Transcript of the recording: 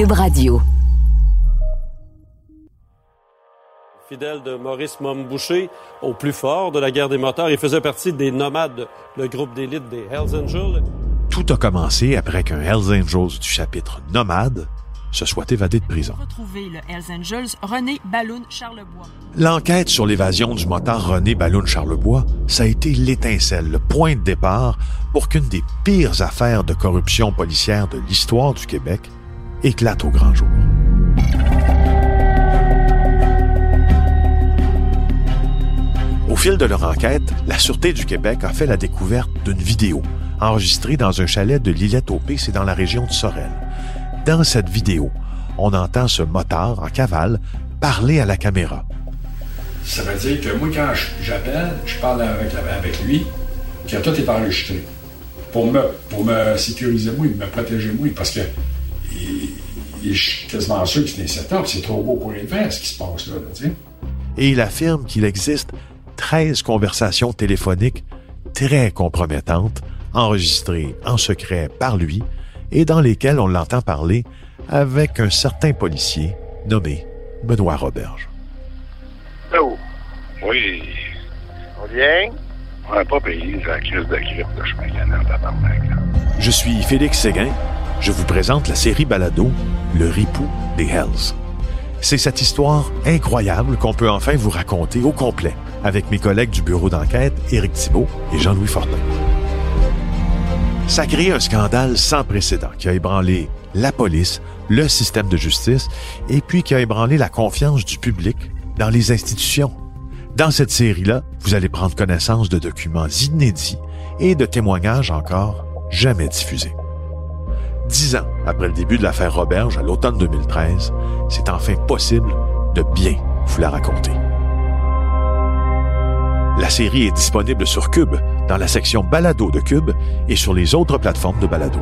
Cube Radio. Fidèle de Maurice Momboucher, au plus fort de la guerre des moteurs, il faisait partie des Nomades, le groupe d'élite des Hells Angels. Tout a commencé après qu'un Hells Angels du chapitre Nomade se soit évadé de prison. Retrouver le Hells Angels René Balloun Charlebois. L'enquête sur l'évasion du motard René Balloun Charlebois, ça a été l'étincelle, le point de départ pour qu'une des pires affaires de corruption policière de l'histoire du Québec éclate au grand jour. Au fil de leur enquête, la Sûreté du Québec a fait la découverte d'une vidéo enregistrée dans un chalet de Lillette-au-P, c'est dans la région de Sorel. Dans cette vidéo, on entend ce motard en cavale parler à la caméra. Ça veut dire que moi, quand j'appelle, je parle avec, avec lui, que tout est enregistré. Pour me, pour me sécuriser moi, me protéger moi, parce que je suis quasiment sûr que c'est un setup, c'est trop beau pour être vrai, ce qui se passe là, sais. Et il affirme qu'il existe 13 conversations téléphoniques très compromettantes, enregistrées en secret par lui, et dans lesquelles on l'entend parler avec un certain policier nommé Benoît Roberge. Oh, oui. On vient? On n'a pas payé la crise de grippe de chemin canal. Je suis Félix Séguin. Je vous présente la série Balado, Le Ripou des Hells. C'est cette histoire incroyable qu'on peut enfin vous raconter au complet avec mes collègues du bureau d'enquête, Éric Thibault et Jean-Louis Fortin. Ça crée un scandale sans précédent qui a ébranlé la police, le système de justice et puis qui a ébranlé la confiance du public dans les institutions. Dans cette série-là, vous allez prendre connaissance de documents inédits et de témoignages encore jamais diffusés. Dix ans après le début de l'affaire Roberge à l'automne 2013, c'est enfin possible de bien vous la raconter. La série est disponible sur Cube, dans la section Balado de Cube et sur les autres plateformes de Balado.